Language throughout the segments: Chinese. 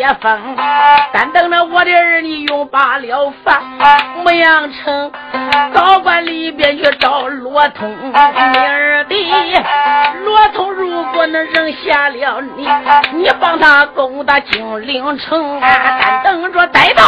接风，但等着我的儿女用罢了饭，牧羊城高官里边去找罗通。明儿的罗通，如果能扔下了你，你帮他攻打金陵城，但等着逮到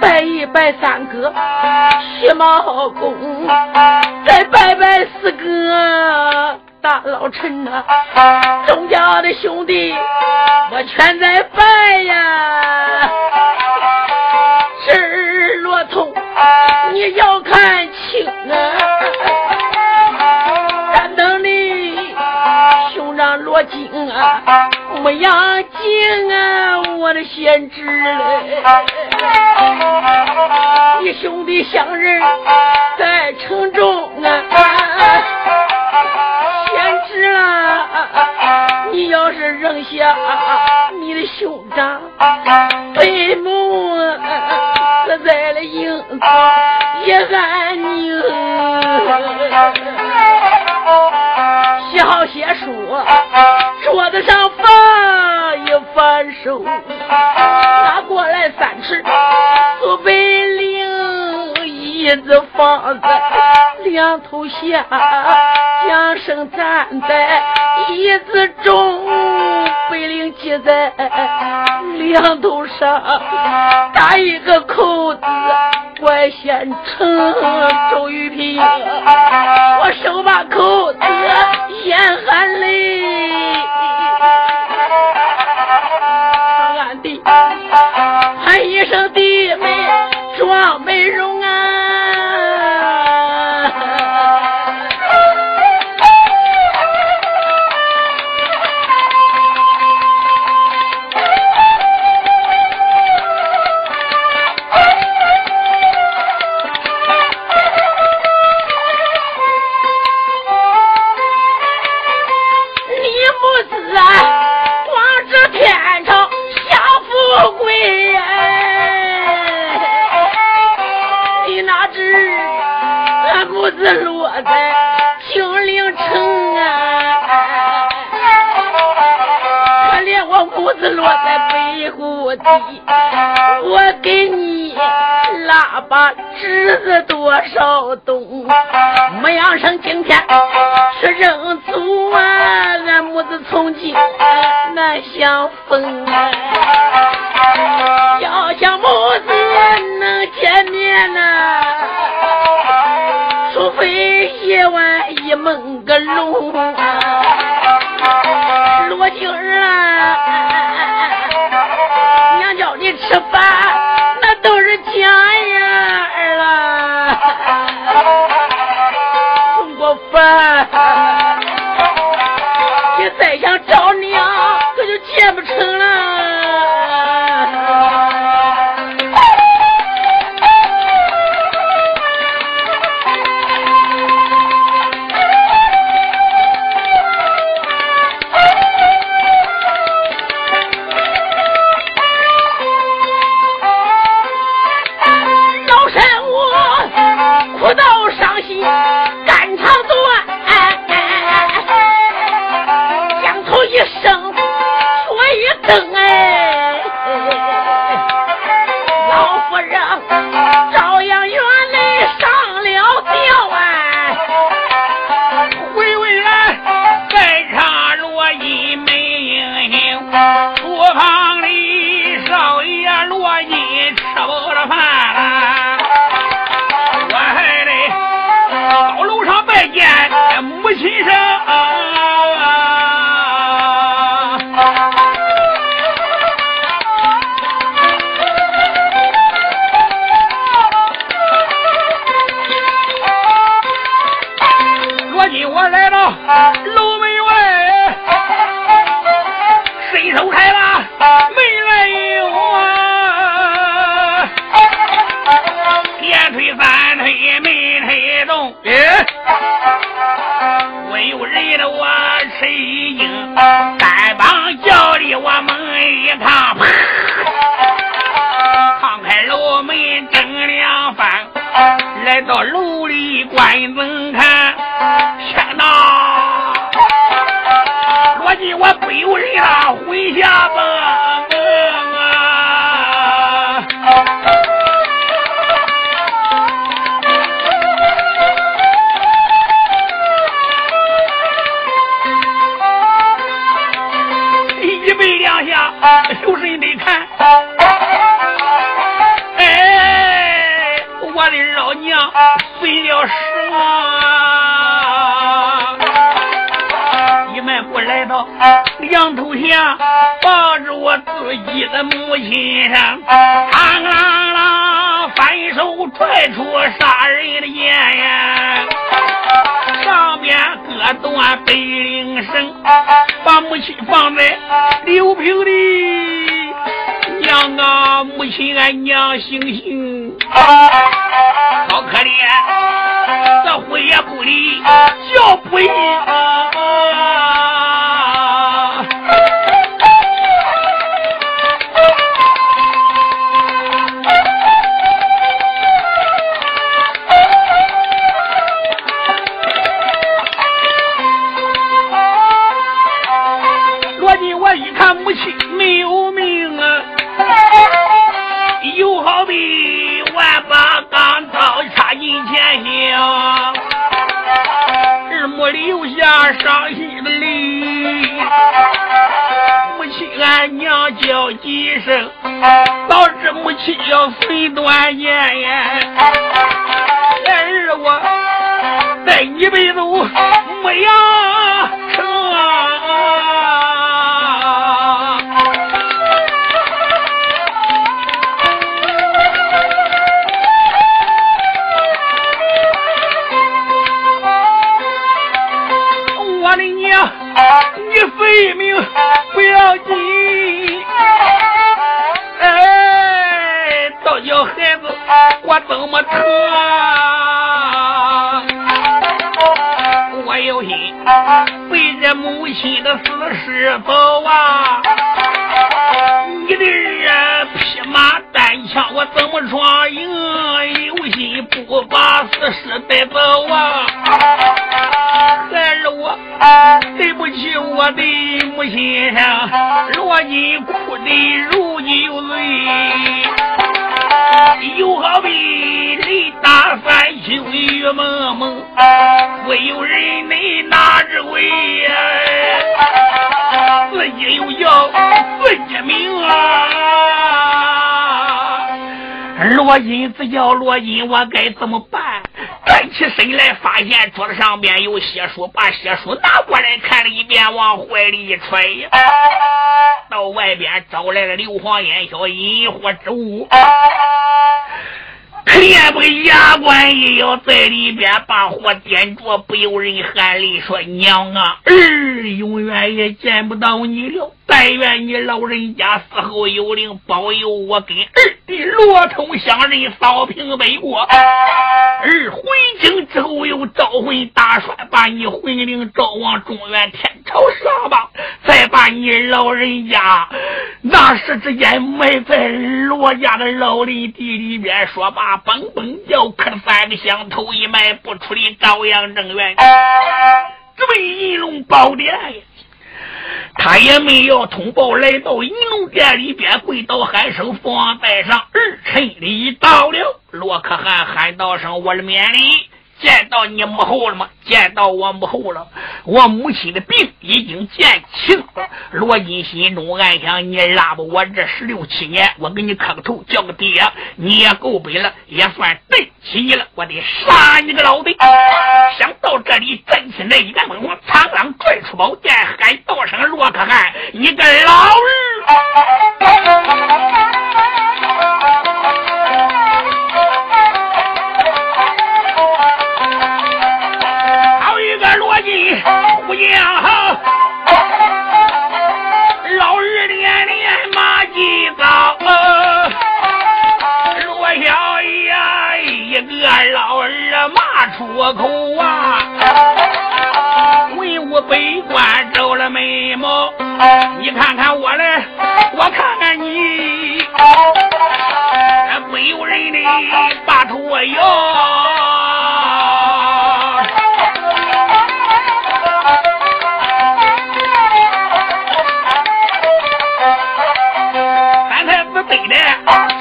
拜一拜三哥徐茂公，再拜拜四哥大老陈呐，众家的兄弟我全在人在城中啊，贤侄啦！你要是扔下你的兄长，背母死在了营草也安宁。写好写书，桌子上放一放手，拿过来三尺四百零，椅子放在两头下，将声站在椅子中，白领系在两头上，打一个扣子。怪县城周玉平，我手把口子眼含泪，北固地，我给你喇叭侄子多少东，牧羊生今天是认祖啊，俺母子从今难相逢啊，要想母子能见面呐。除非夜晚一梦个龙叫你 India 杀人的眼呀，上边割断北岭绳，把母亲放在刘平的娘啊，母亲，俺娘醒醒。这一辈子我没有亲的死尸宝啊！你的人匹马单枪，我怎么闯营？有心不把死尸带走啊！害了我，对不起我的母亲啊，若你哭的如你有罪，又好比雷打三星雨蒙蒙，会有人来拿叫自己命啊！罗金子叫罗金，我该怎么办？站起身来，发现桌子上面有血书，把血书拿过来看了一遍，往怀里一揣呀。到外边招来了硫磺烟硝引火之物，可怜不牙关也要在里边把火点着，不由人喊泪说：“娘啊，儿永远也见不到你了。”但愿你老人家死后有灵，保佑我跟儿的罗通乡人扫平北国。儿回京之后又召魂大帅，把你魂灵召往中原天朝上吧，再把你老人家那时之间埋在罗家的老林地里边，说罢蹦蹦叫，磕三个响头一埋不出的朝阳正院，这为银龙宝殿。他也没有通报，来到银龙殿里边，跪倒喊声：“父王在上，儿臣礼到了。”罗可汗喊道声：“我的免礼。”见到你母后了吗？见到我母后了。我母亲的病已经见轻了。罗金心中暗想：你拉不我这十六七年，我给你磕个头，叫个爹，你也够本了，也算对起你了。我得杀你个老的！想到这里，站起来一个猛往苍狼拽出宝剑，喊道声：罗可汗，你个老日！口啊！文武百官皱了眉毛，你看看我来，我看看你，不由人的把头摇。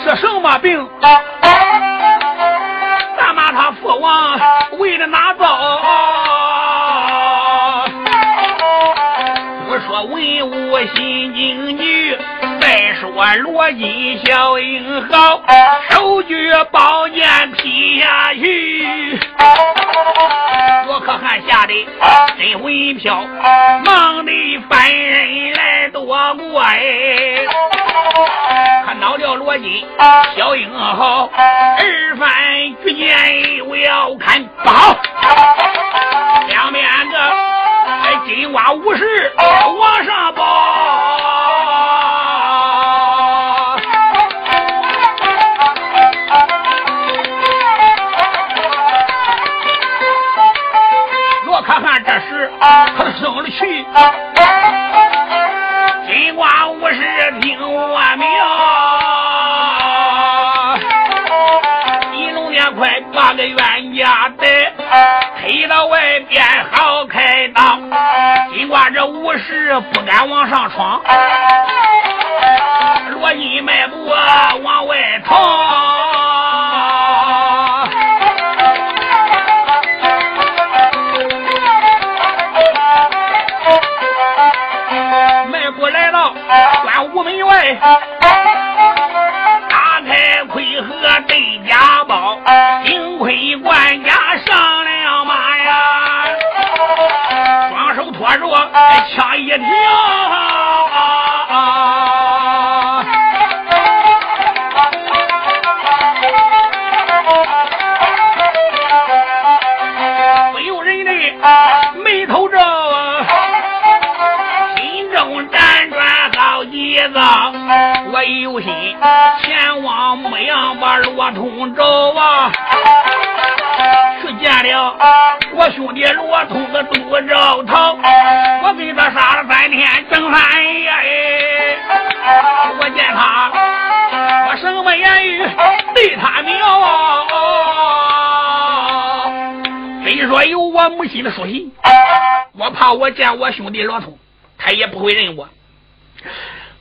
这什么病？罗金小英豪，手举宝剑劈下去。罗可汗吓得身魂飘，忙的翻人来躲过哎。看到了罗金小英豪，二番举剑我要看不好，两边个金瓜武士往上跑。这时可生了气。金瓜武士听我命，一龙殿快把个冤家带，推到外边好开道。金瓜这武士不敢往上闯，罗金迈步往外逃。跳！没有人呢，眉头着，心中辗转好几遭。我已有心前往牧羊，把骆通找啊，去见了我兄弟骆通子杜兆堂。哎呀哎！我见他，我什么言语对他妙啊！虽说有我母亲的书信，我怕我见我兄弟罗通，他也不会认我。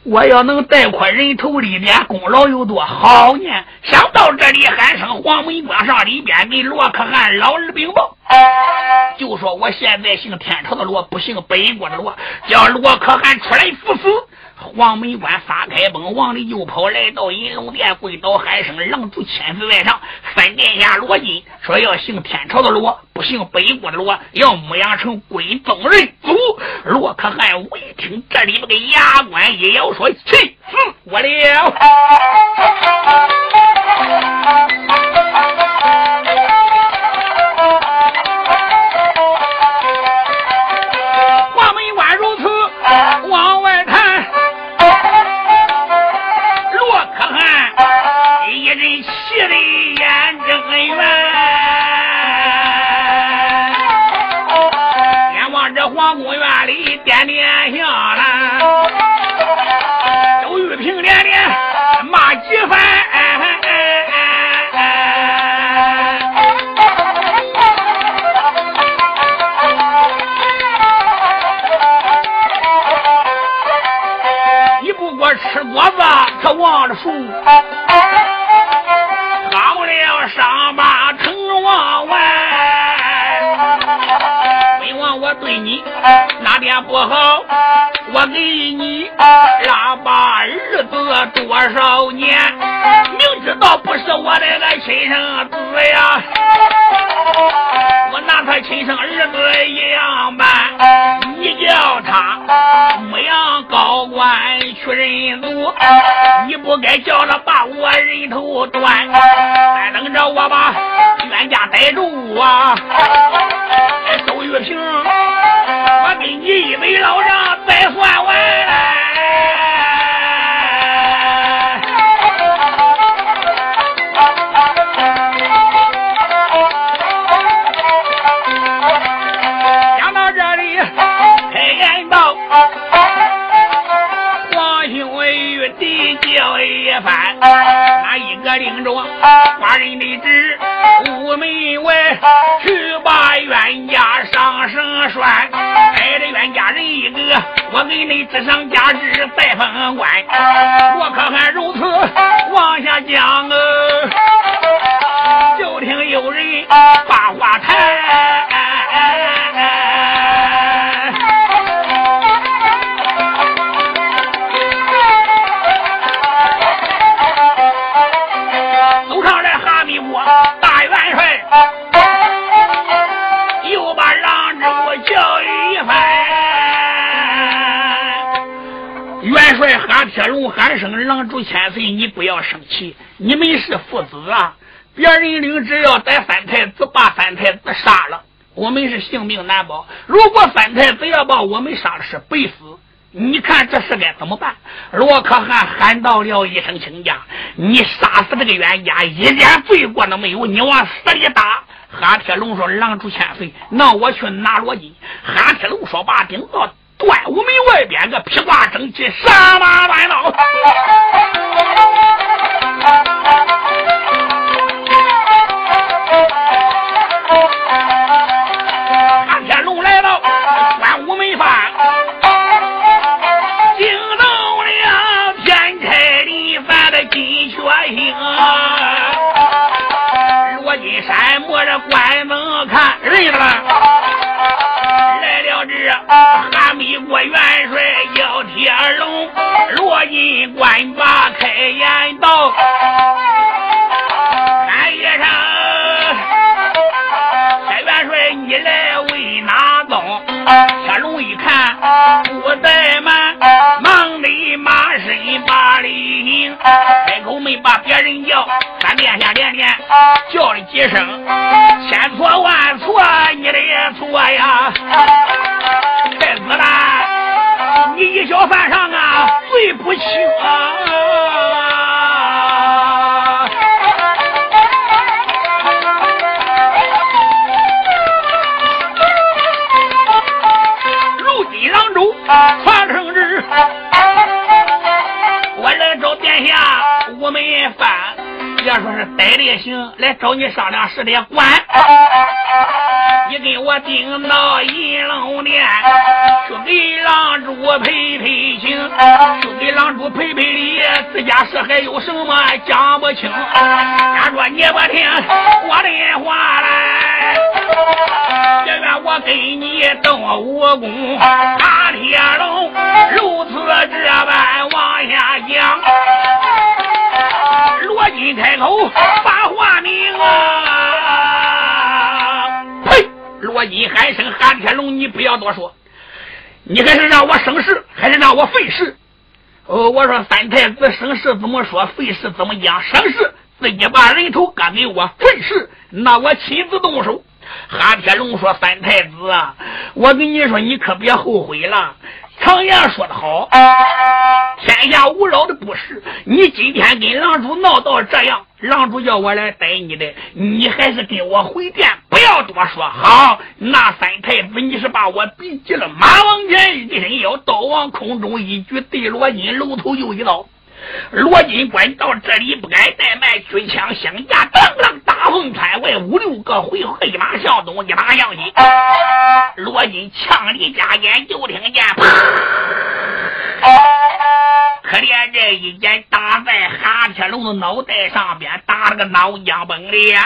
我要能带块人头里边功劳有多好呢？想到这里，喊声黄门关上里边给罗可汗老儿禀报，就说我现在姓天朝的罗，不姓北国的罗，叫罗可汗出来赴死。黄门关撒开崩，往里就跑来到银龙殿，跪倒喊声：“狼主千岁在上，分殿下罗金说要姓天朝的罗，不姓北国的罗，要牧羊城归宗人祖。”罗可汗我一听，这里边个牙关一咬，说：“气死我了！”望着树，好了伤疤成王完。本王我对你哪点不好？我给你拉把儿子多少年？明知道不是我的个亲生子呀，我拿他亲生儿子一样办。你叫他牧羊高官去认祖，你不该叫他把我人头断。再等着我把冤家逮住啊！寡人的旨，屋门外去把冤家上绳拴，带着冤家人一个，我给你支上家旨，再封官。我可还如此往下讲啊，铁龙喊声：“狼主千岁，你不要生气，你们是父子啊！别人领旨要逮三太子，把三太子杀了，我们是性命难保；如果三太子要把我们杀了，是白死。你看这事该怎么办？”罗可汗喊到了一声：“请假！你杀死这个冤家，一点罪过都没有，你往死里打！”哈铁龙说：“狼主千岁，那我去拿罗金。”哈铁龙说：“把顶到。”端午门外边个披挂整齐，杀马乱刀。韩天龙来到端午门房，惊动了天差里凡的金雀星。罗金山摸着关门看人了。事的官。你给我顶到银龙殿，去给郎主赔赔情，去给郎主赔赔礼。自家事还有什么讲不清？假说你不听我的话来，别怨我给你动武功。打我一喊声韩天龙，你不要多说，你还是让我省事，还是让我费事？哦，我说三太子省事怎么说，费事怎么讲？省事自己把人头割给我，费事那我亲自动手。哈天龙说：“三太子啊，我跟你说，你可别后悔了。常言说得好，天下无老的不是。你今天跟狼主闹到这样，狼主叫我来逮你的，你还是跟我回殿，不要多说。好，那三太子，你是把我逼急了。马王前一伸腰，刀往空中一举，对罗金楼头又一刀。”罗金官到这里不敢怠慢，举枪相架，当啷大风穿外，五六个回合，一马向东，一马向西。罗金枪里加烟，就听见啪！可怜这一剑打在哈铁龙的脑袋上边，打了个脑浆崩裂。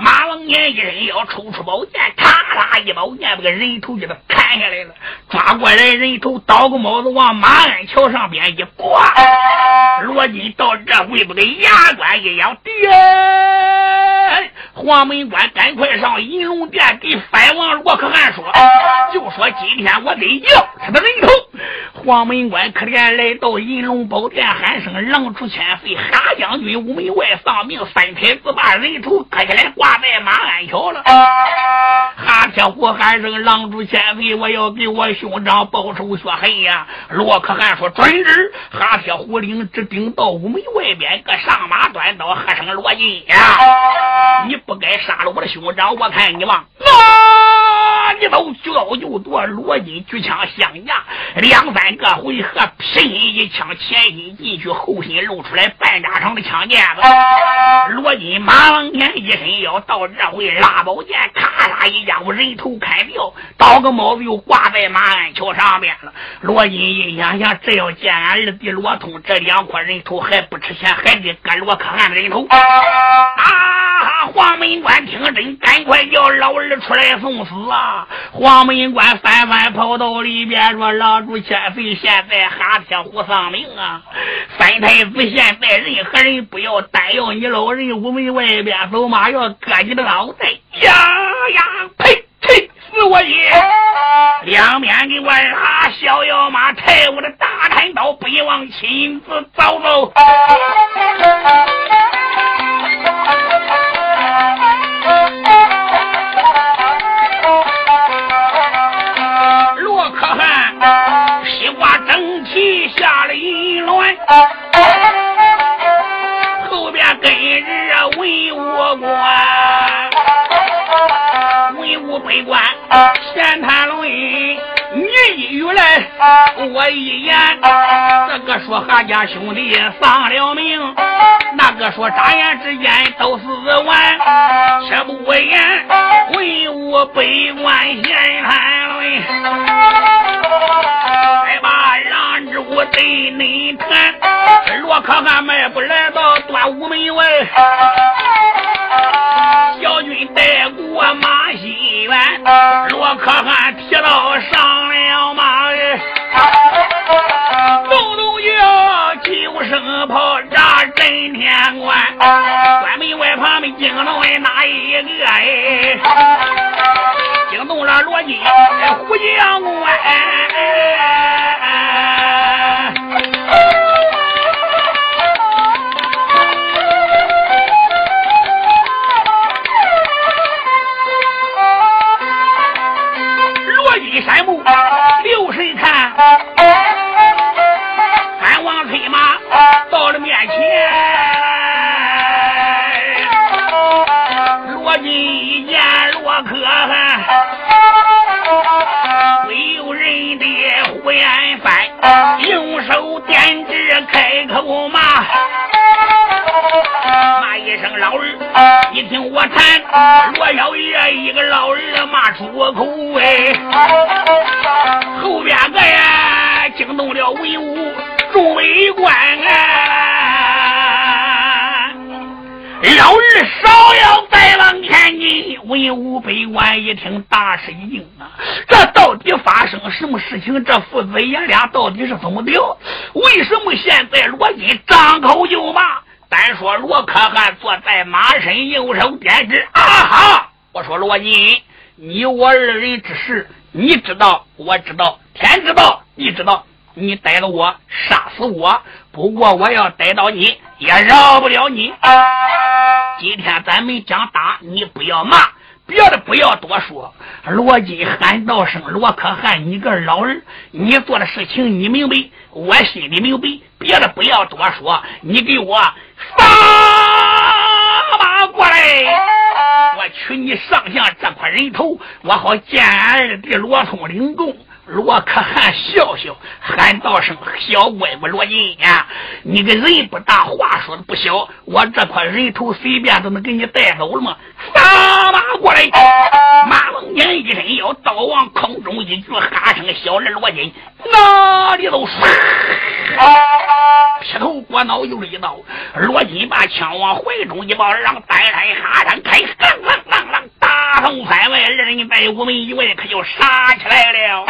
马王年一人要抽出宝剑，咔啦一宝剑把个人头给他砍下来了，抓过来人头，倒个帽子往马鞍桥上边一挂。罗金到这回不跟牙关一样，爹！黄门关赶快上银龙殿给藩王罗可汗说，就说今天我得要他的人头。黄门关可怜来到银龙宝殿，喊声狼出千岁，哈将军屋门外丧命，三太子把人头割下来挂在马鞍桥了。哈铁虎喊声狼出千岁，我要给我兄长报仇雪恨呀！罗可汗说准旨。哈铁虎领直顶到屋门外边，个上马端刀，喝声罗金呀！你不该杀了我的兄长，我看你往哪你走？高就夺罗金举枪相架，两三个回合，平心一枪，前心进去，后心露出来，半扎长的枪尖子。罗金马往前一伸腰，到这回拉宝剑，咔嚓一下，我人头砍掉，倒个帽子又挂在马鞍桥上边了。罗金一想想，这要见俺二弟罗通，这两块人头还不值钱，还得割罗可汗的人头。黄门关听真，赶快叫老二出来送死啊！黄门关翻翻跑到里边说：“老主千岁，现在哈铁虎丧命啊！三太子现在任何人不要单要你老人屋门外边走马，要割你的脑袋！呀呀！呸呸！死我也！两边给我拉逍遥马，抬我的大砍刀，北王亲自走走。”银我一言。这个说韩家兄弟丧了命，那个说眨眼之间都死完，且不言文武百官闲谈论，再把让主对内谈，罗可汗迈步来到端午门外，小军带过马新元，罗可汗提到上炮炸震天关，关门外旁边惊动了哪一个哎？惊动了罗金虎将官。文武百官一听大吃一惊啊，这到底发生什么事情？这父子爷俩到底是怎么的？为什么现在罗金张口就骂？单说罗可汗坐在马身，右手点指，啊哈！我说罗金，你我二人之事，你知道，我知道，天知道，地知道。你逮了我，杀死我。不过我要逮到你，也饶不了你。今天咱们讲打，你不要骂，别的不要多说。罗金喊道声：“罗可汗，你个老人，你做的事情你明白，我心里明白。别的不要多说，你给我。”撒马过来！我取你上将这块人头，我好见俺二弟罗通领功。罗可汗笑笑，喊道声：“小乖乖罗金呀，你个人不大，话说的不小。我这块人头随便都能给你带走了吗？”撒马过来！马龙年一伸腰，刀往空中一举，喊声：“小人罗金，哪里都唰！”劈头过脑又是一刀。罗金把枪往怀中一抱，让单山哈山开，啷啷啷啷，大风翻外，二人在屋门以外可就杀起来了。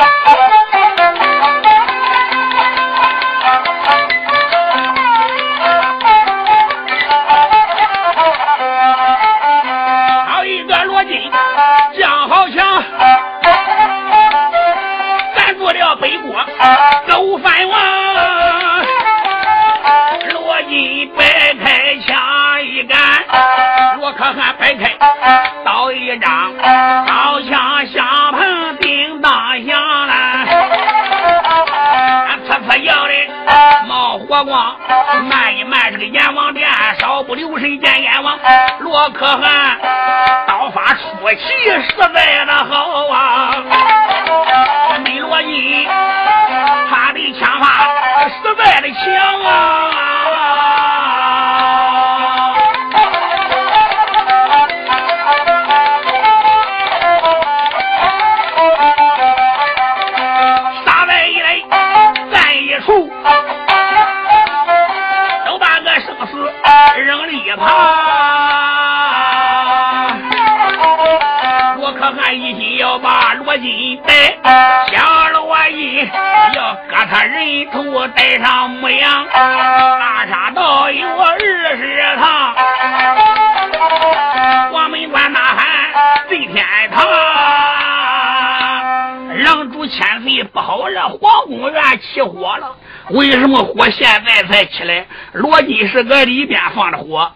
王，慢一慢这个阎王殿，稍不留神见阎王。罗可汗刀法出奇，实在的好啊！没罗金，他的枪法实在的强啊！上牧羊，大杀到有二十趟。黄门关呐喊震天堂，狼主千岁不好了，皇宫院起火了。为什么火现在才起来？罗金是搁里边放着火，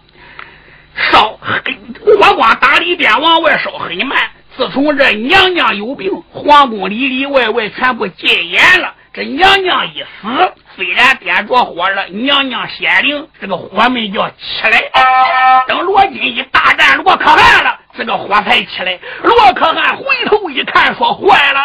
烧火光打里边往外烧很慢。自从这娘娘有病，皇宫里里外外全部戒严了。这娘娘一死，虽然点着火了，娘娘显灵，这个火没叫起来。等罗金一大战罗可汗了，这个火才起来。罗可汗回头一看，说坏了。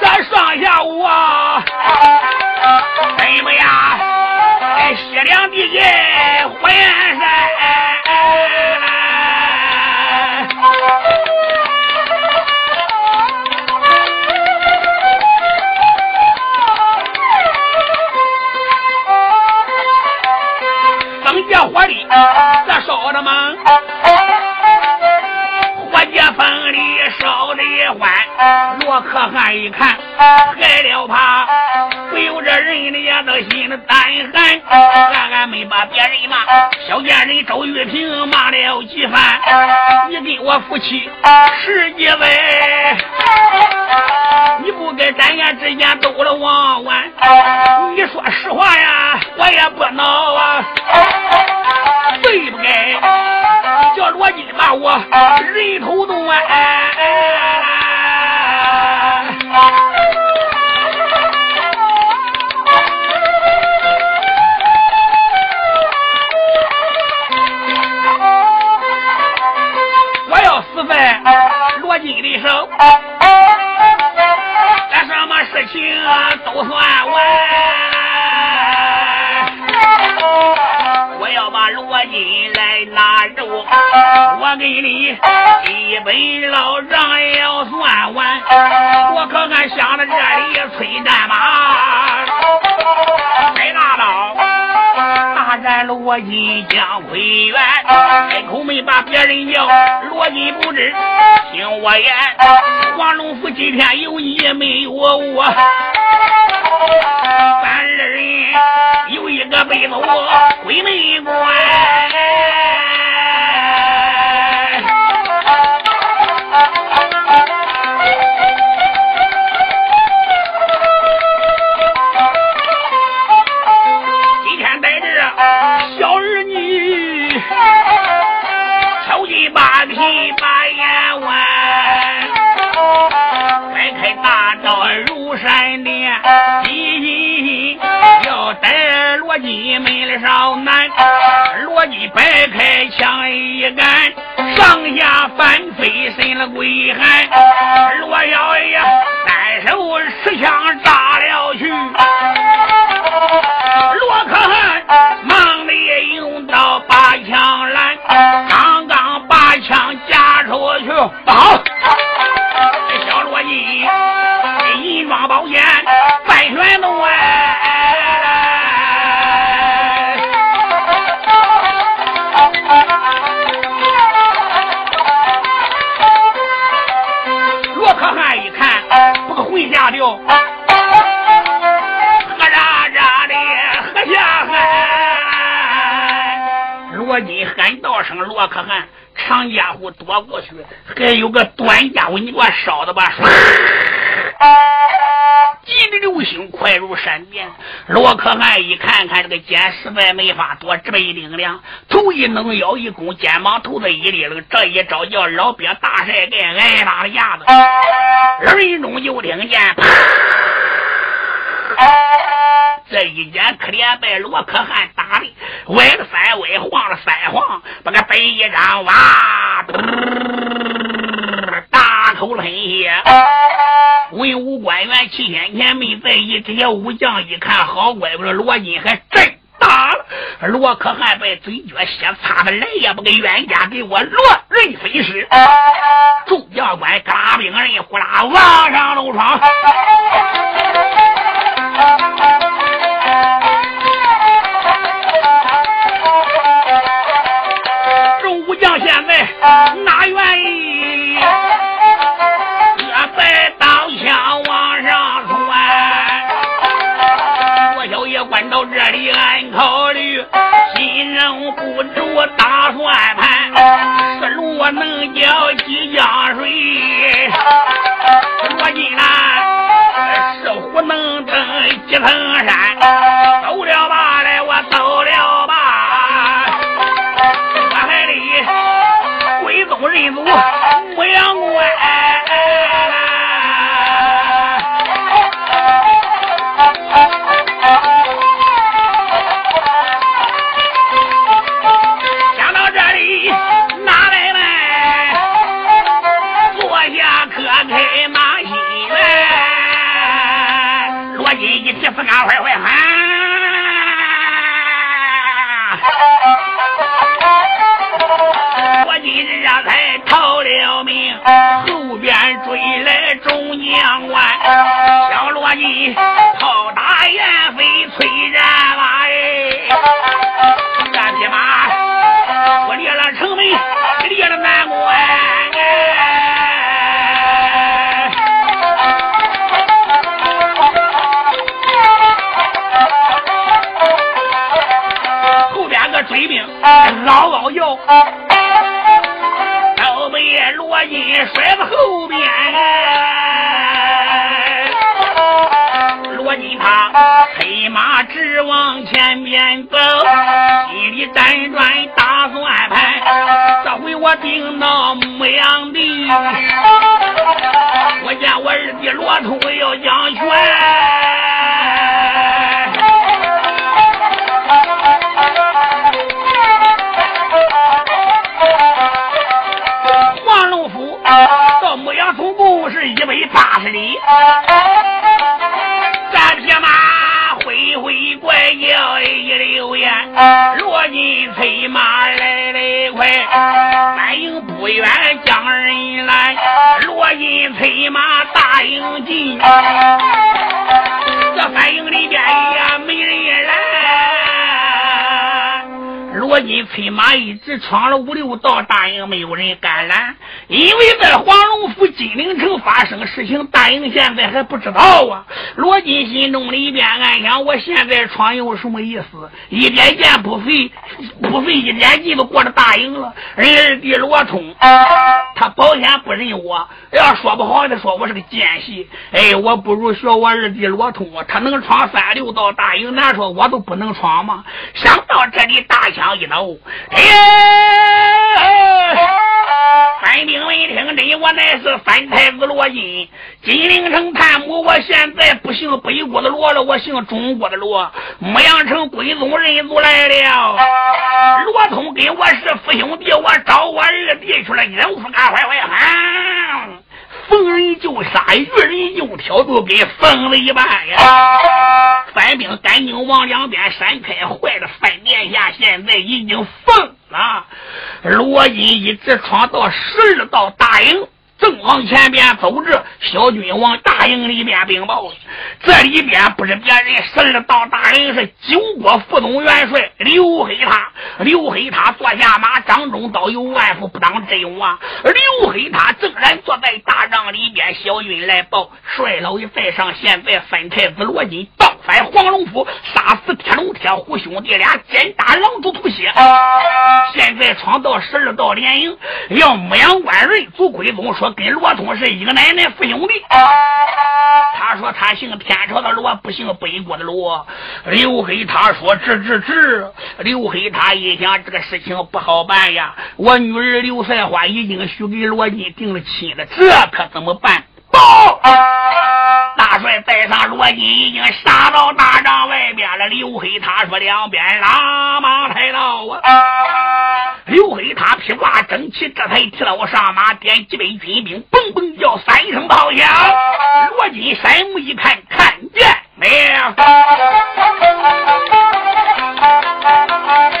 山上下一看，害了怕，不由这人的也都心里胆寒。俺俺没把别人骂，小贱人周玉萍骂了几番。你跟我夫妻十几载，你不该咱家之间走了王完。你说实话呀，我也不恼啊。对不该叫罗金骂我我给你一本老账也要算完。我可敢想到这里催战马，开大刀，大战罗金将归元，开口没把别人叫，罗金不知听我言。黄龙府今天有你没有我？咱二人有一个背走鬼门关。罗金门少男。罗金摆开枪一杆，上下翻飞身了鬼喊，罗小爷单手持枪炸了罗金喊道声：“罗可汗，长家伙躲过去，还有个短家伙，你给我烧的吧！”急的流星快如闪电。罗可汗一看看这个剑实在没法躲，这么一顶梁，头一弄腰一弓，肩膀头子一立了，这一招叫老鳖大晒盖挨打的架子。人中就听见啪，这一眼可怜被罗可汗打的歪了三歪，晃了三晃，把个背一张哇，大口喷血。文武官员七天前没在意，这些武将一看，好怪不得罗金还真打了。罗可汗被嘴角血擦的来也不给冤家给我落人飞尸。众将官各拉兵人呼啦往上楼闯。将现在哪愿意？各在刀枪往上窜。我小爷关到这里，暗考虑，心中不住打算盘，是罗能叫几江水？罗金兰是虎能登几层山？坏坏喊。我今日啊才逃了命，后边追来众将官，小罗金嗷嗷叫，都被罗金甩在后边。罗金他催马直往前边走，心里辗转打算盘。这回我定到牧羊地，我见我二弟罗通要将权。是一百八十里。这匹马回回怪叫一溜烟，落进催马来得快，反应不远将人拦。落进催马大营进，这反应里边呀。罗金催马一直闯了五六道大营，没有人敢拦。因为在黄龙府金陵城发生事情，大营现在还不知道啊。罗金心中里边暗想：我现在闯有什么意思？一点剑不费，不费一点劲都过了大营了。人二弟罗通，他保险不认我，要说不好的说我是个奸细。哎，我不如学我二弟罗通，他能闯三六道大营，难说我都不能闯吗？想到这里，大枪一抖，哎。三兵闻听，真我乃是三太子罗金，金陵城探母。我现在不姓北国的罗了，我姓中国的罗。牧羊城归宗人族来了，罗通跟我是父兄弟，我找我二弟去了，人夫干坏坏喊，逢人就杀，遇人就挑，都跟疯了一般呀！反兵赶紧往两边闪开，坏了！范殿下现在已经疯。了！罗金一直闯到十二道大营。正往前边走着，小军往大营里边禀报。这里边不是别人，十二道大营是九国副总元帅刘黑他。刘黑他坐下马，掌中刀，有万夫不当之勇啊！刘黑他正然坐在大帐里边，小军来报：帅老爷在上，现在分太子罗金倒反黄龙府，杀死铁龙铁虎兄弟俩，奸打狼族吐血。现在闯到十二道连营，要牧羊关人族归宗说。跟罗通是一个奶奶父兄弟。他说他姓天朝的罗，不姓北国的罗。刘黑他说治治治。刘黑他一想这个事情不好办呀，我女儿刘赛花已经许给罗晋定了亲了，这可怎么办？报！大帅带上罗金已经杀到大帐外边了。刘黑他说两边拉马抬刀啊！刘黑他披挂整齐，这才提了上马，点几杯军兵，嘣嘣叫三声炮响。罗金山目一看，看见了。罗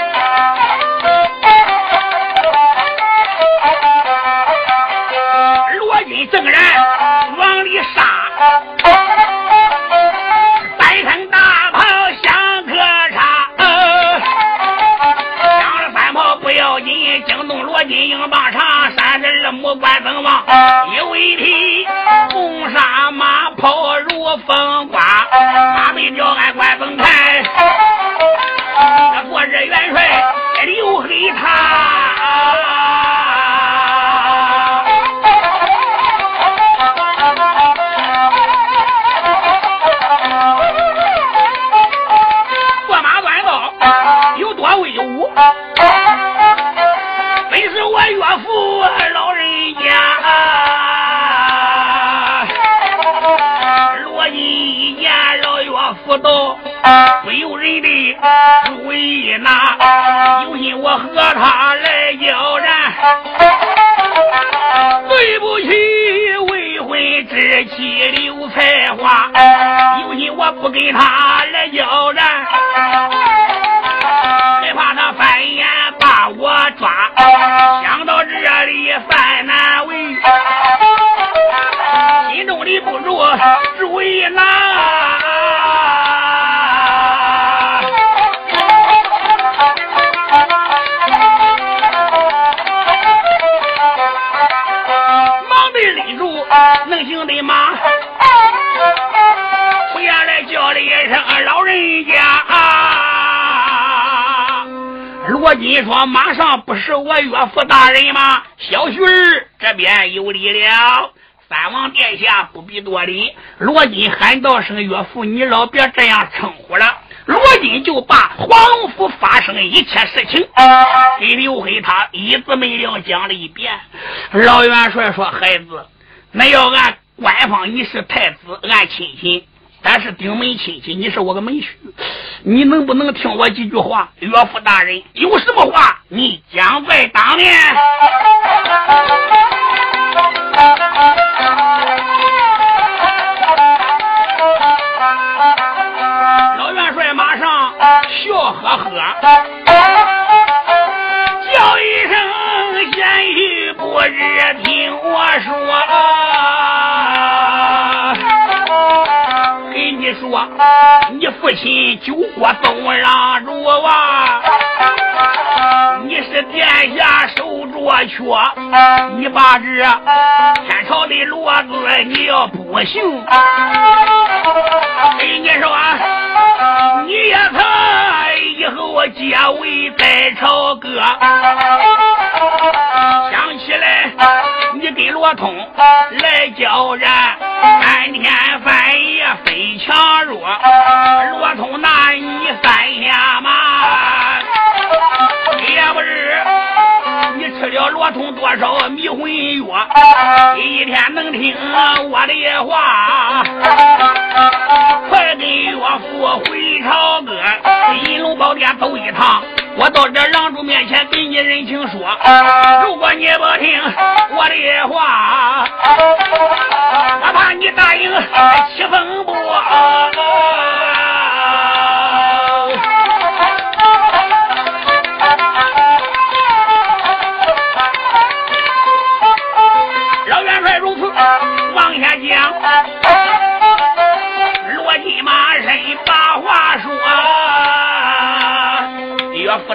上不是我岳父大人吗？小婿儿这边有礼了。三王殿下不必多礼。”罗金喊道声：“岳父，你老别这样称呼了。”罗金就把黄龙府发生一切事情给刘黑他一字没了讲了一遍。老元帅说：“孩子。”那要按官方，你是太子，按亲戚；但是顶门亲戚，你是我个门婿，你能不能听我几句话？岳父大人，有什么话你讲在当面。老元帅马上笑呵呵，叫一声贤婿，不日听我说。啊。你父亲救国东让主啊，你是殿下受着缺，你把这天朝的骡子你要不行，跟你说，你也曾以后结为在朝歌，想起来你跟罗通来叫人，三天三夜非强弱。罗通拿你三下马，了罗通多少迷魂药，一天能听我的话。快跟岳父回朝歌，银龙宝殿走一趟。我到这郎主面前给你人情说，如果你不听我的话，我怕你答应起风波。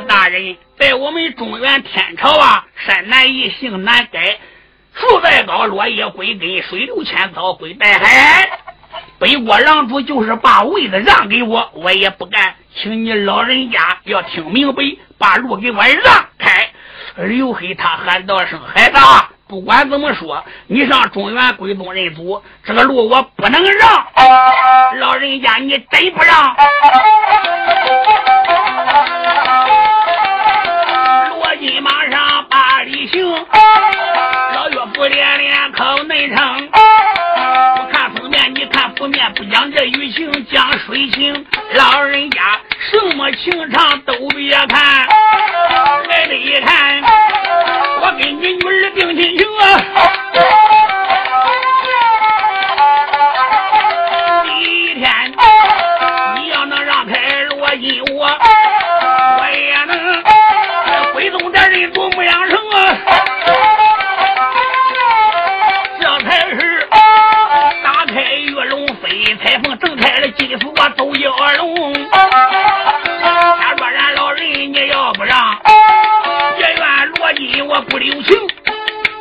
大人，在我们中原天朝啊，山难移，性难改，树再高，落叶归根，水流千草归大海。北国郎主就是把位子让给我，我也不干。请你老人家要听明白，把路给我让开。刘黑他喊道声：“孩子，不管怎么说，你上中原归宗认祖，这个路我不能让。老人家，你真不让？”连连靠内城。我看封面，你看封面，不讲这雨情，讲水情。老人家什么情长都别看，来这一看，我跟你女儿定亲情啊！开了金锁走蛟龙。假若然老人你要不让，别怨罗金我不留情，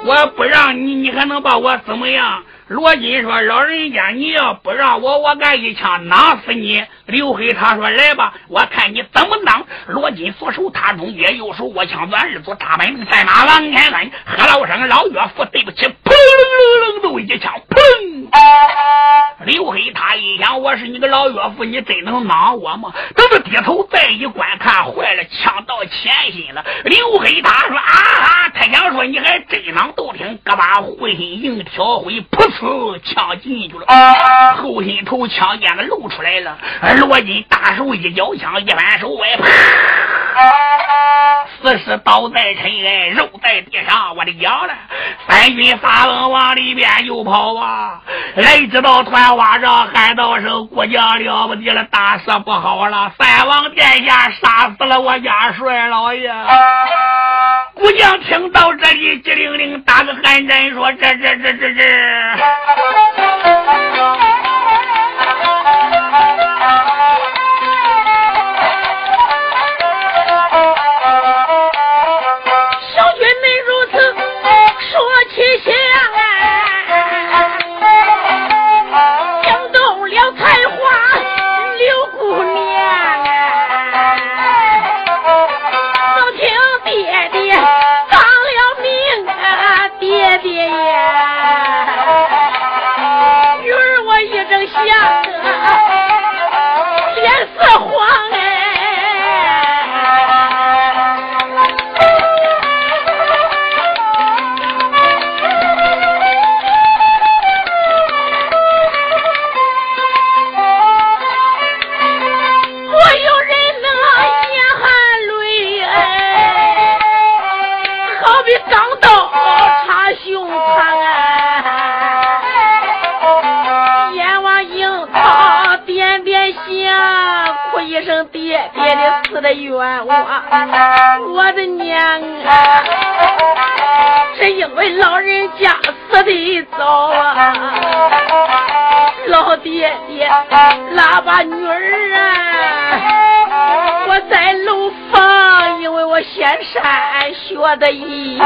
我不让你，你还能把我怎么样？罗金说：“老人家，你要不让我，我敢一枪囊死你。”刘黑他说：“来吧，我看你怎么当。”罗金左手踏中间，右手握枪，转日左大本领，赛马往前奔，喝了声：“老岳父，对不起！”砰楞楞一枪，砰！刘黑他一想：“我是你个老岳父，你真能囊我吗？”等他低头再一观看，坏了，枪到前心了。刘黑他说：“啊哈！”他想说：“你还真囊都听，胳膊会心硬挑灰，噗呲，枪进去了。后心头枪尖子露出来了。罗金大手一交枪，一反手外，啪！死尸倒在尘埃，肉在地上。我的娘了！三军撒奔往里边又跑啊！来知道团花上喊道声：“国将了不得了，大事不好了！三王殿下杀死了我家帅老爷！”姑娘听到这里，机灵灵打个寒战，说：“这这这这这。”死的冤枉，我的娘啊！是因为老人家死的早啊！老爹爹，拉把女儿啊！我在楼房，因为我仙山学的艺，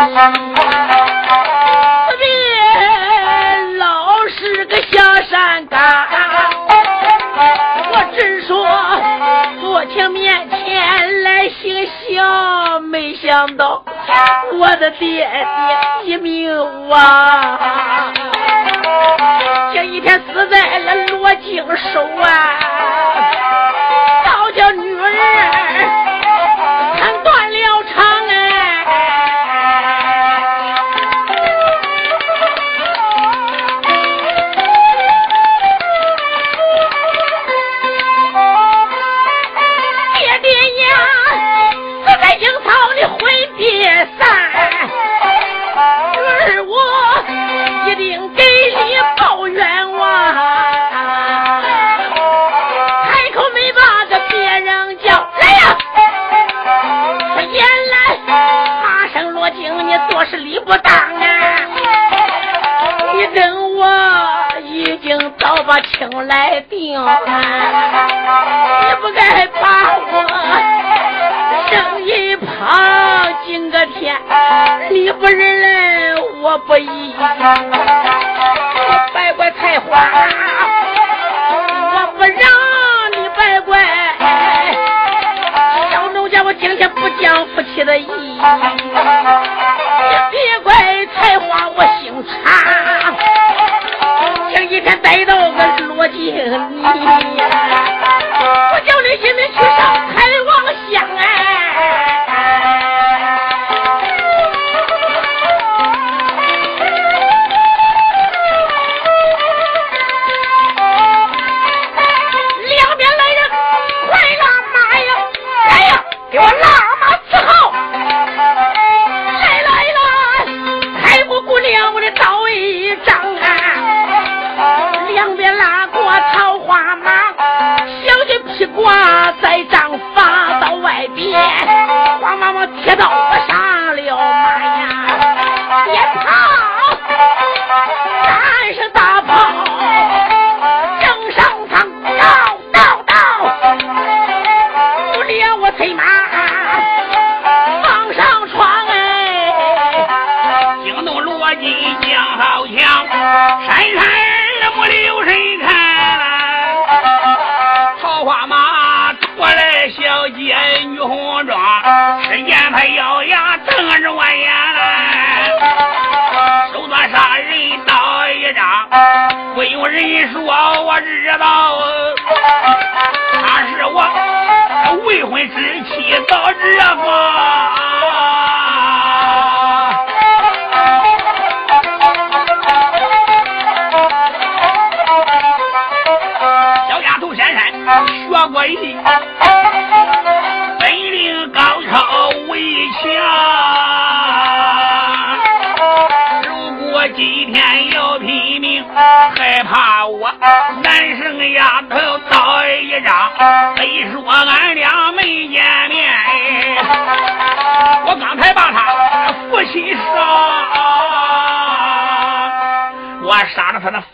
别老是个下山岗。我只说坐情面心想，没想到我的爹爹一命啊。这一天死在了罗京手啊，倒叫女儿不当啊！你等我已经早把亲来定，你不该把我扔一旁惊个天，你不认来我不依，拜怪菜花，我不让你拜怪，小农家我今天不讲夫妻的义，挂在帐发到外边，慌忙忙贴到我上知道，他是我未婚之妻到这方。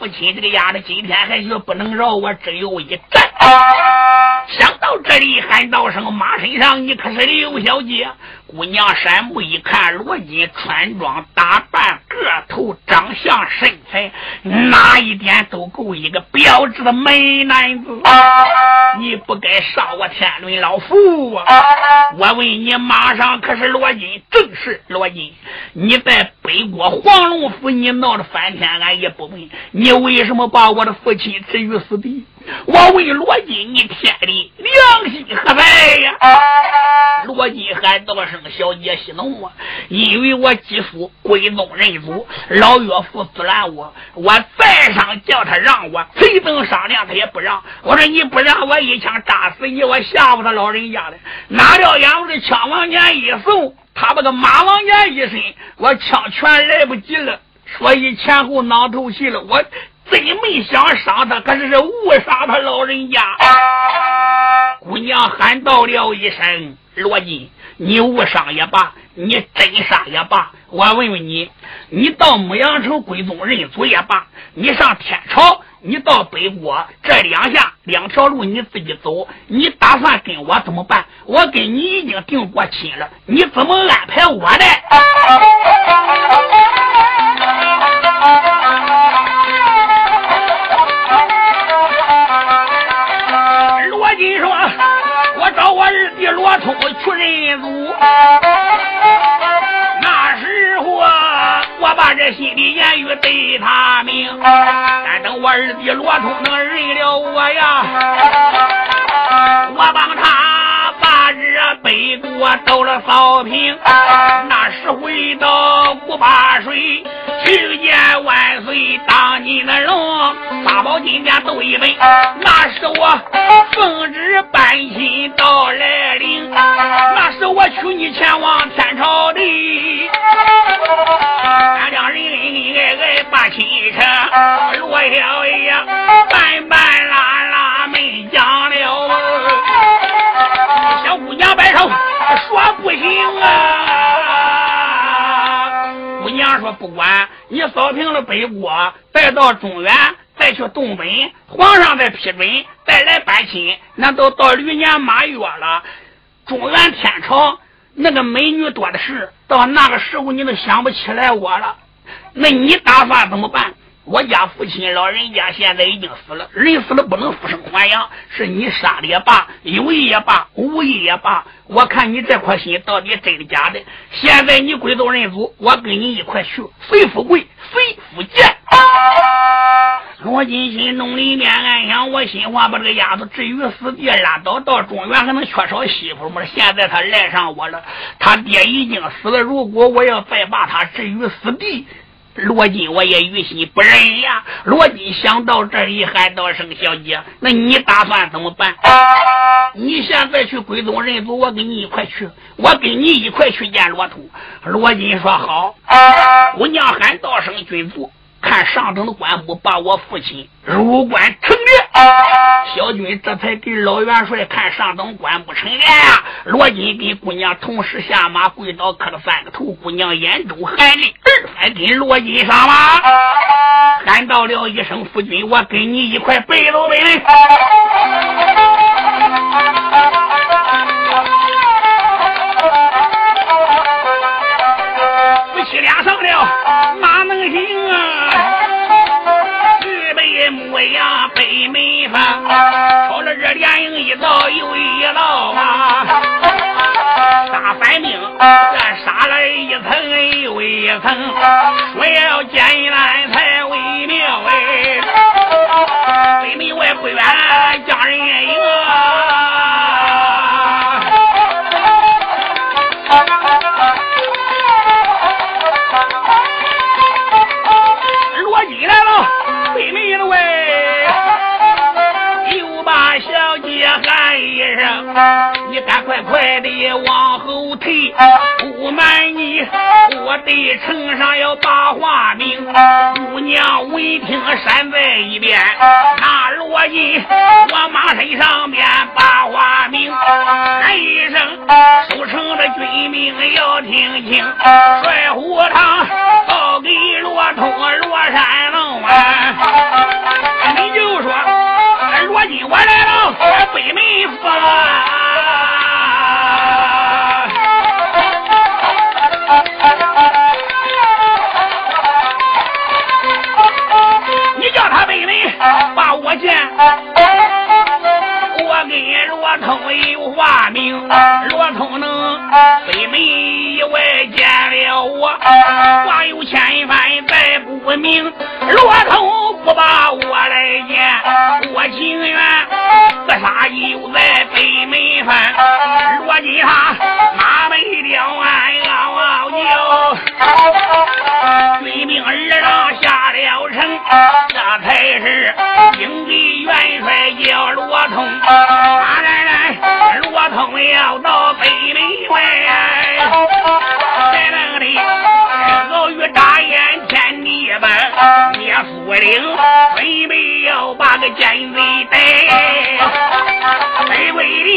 父亲，这个丫的今天还说不能饶我，只有一战。想到这里，喊道声：“马身上你可是刘小姐？”姑娘山木一看，罗金穿装打扮、个头、长相、身材，哪一点都够一个标致的美男子。你不该杀我天伦老父啊！我问你，马上可是罗金？正是罗金。你在北国黄龙府，你闹得翻天，俺也不问。你为什么把我的父亲置于死地？我问罗金，你天理良心何在呀？罗金喊道声：“小姐息怒啊！因为我继父归宗认祖，老岳父阻拦我，我再上叫他让我，谁等商量他也不让。我说你不让我一枪扎死你，我吓唬他老人家了。哪料俺们的枪往前一送，他把个马王爷一身，我枪全来不及了，所以前后脑透气了。我真没想杀他，可是是误杀他老人家。姑娘喊道了一声：“罗金，你误伤也罢，你真杀也罢，我问问你，你到牧羊城归宗认祖也罢，你上天朝你到北国这两下两条路你自己走，你打算跟我怎么办？我跟你已经定过亲了，你怎么安排我的？罗金说：“找我二弟罗通去认祖。”那时候我把这心里言语对他明，但等我二弟罗通能认了我呀，我帮他这北国到了扫平。那时回到古巴水，去见万岁当你的龙，八宝金殿斗一杯。那是我奉旨搬亲到来临，那是我娶你前往天朝的。俺两人恩恩爱爱把亲成，罗小爷慢慢拉不管你扫平了北国，再到中原，再去东北，皇上再批准，再来搬亲，那都到驴年马月了。中原天朝那个美女多的是，到那个时候你都想不起来我了。那你打算怎么办？我家父亲老人家现在已经死了，人死了不能复生还阳，是你杀的也罢，有意也罢，无意也罢，我看你这颗心到底真的假的。现在你归宗认祖，我跟你一块去，随富贵，随福贱。罗金心弄里面暗想：我心话把这个丫头置于死地，拉倒。到中原还能缺少媳妇吗？现在他赖上我了，他爹已经死了。如果我要再把他置于死地，罗金，我也于心不忍呀！罗金想到这一，喊道声：“小姐，那你打算怎么办？你现在去归宗认祖，我跟你一块去，我跟你一块去见罗通。”罗金说：“好。”姑娘喊道声：“君主。”看上等的官部把我父亲入关成列，小军这才给老元帅看上等官不成列呀。罗金给姑娘同时下马跪倒磕了三个头，姑娘眼中含泪，二还跟罗金上马，喊到了一声夫君，我跟你一块背走背来。夫妻俩上了，哪能行啊？模样北门房，朝了这连营一道又一道啊！大反兵这杀了一层又一层，说要往后退，不瞒你，我对城上要把话明。姑娘闻听闪在一边，那罗印我马身上边把话明。喊一声，守城的军命要听清，帅虎堂报给罗通罗山龙啊！你就说，罗金我来了，北门房。见，我跟罗通有话明，罗通能北门以外见了我，话有千番再不明，罗通不把我来见，我情愿自杀就在北门翻，罗金他马背吊鞍嗷嗷叫，军兵二郎了城，这才是英烈元帅叫罗通，罗通要到北门外，谁弄得老于眨眼天地般灭府令，准备要把个奸贼逮，卑微的。